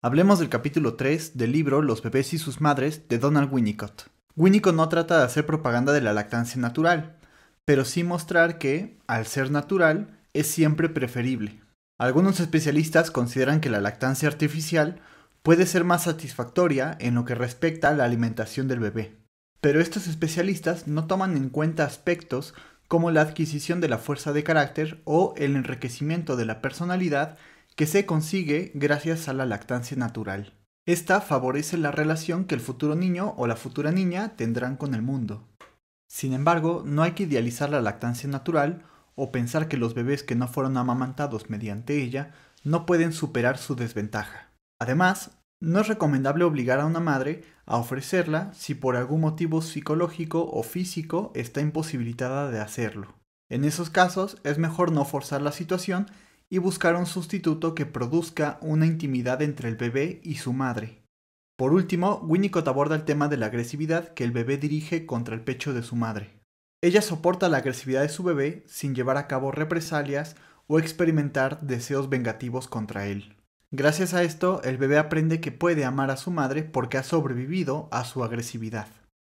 Hablemos del capítulo 3 del libro Los bebés y sus madres de Donald Winnicott. Winnicott no trata de hacer propaganda de la lactancia natural, pero sí mostrar que, al ser natural, es siempre preferible. Algunos especialistas consideran que la lactancia artificial puede ser más satisfactoria en lo que respecta a la alimentación del bebé. Pero estos especialistas no toman en cuenta aspectos como la adquisición de la fuerza de carácter o el enriquecimiento de la personalidad que se consigue gracias a la lactancia natural. Esta favorece la relación que el futuro niño o la futura niña tendrán con el mundo. Sin embargo, no hay que idealizar la lactancia natural o pensar que los bebés que no fueron amamantados mediante ella no pueden superar su desventaja. Además, no es recomendable obligar a una madre a ofrecerla si por algún motivo psicológico o físico está imposibilitada de hacerlo. En esos casos es mejor no forzar la situación y buscar un sustituto que produzca una intimidad entre el bebé y su madre. Por último, Winnicott aborda el tema de la agresividad que el bebé dirige contra el pecho de su madre. Ella soporta la agresividad de su bebé sin llevar a cabo represalias o experimentar deseos vengativos contra él. Gracias a esto, el bebé aprende que puede amar a su madre porque ha sobrevivido a su agresividad.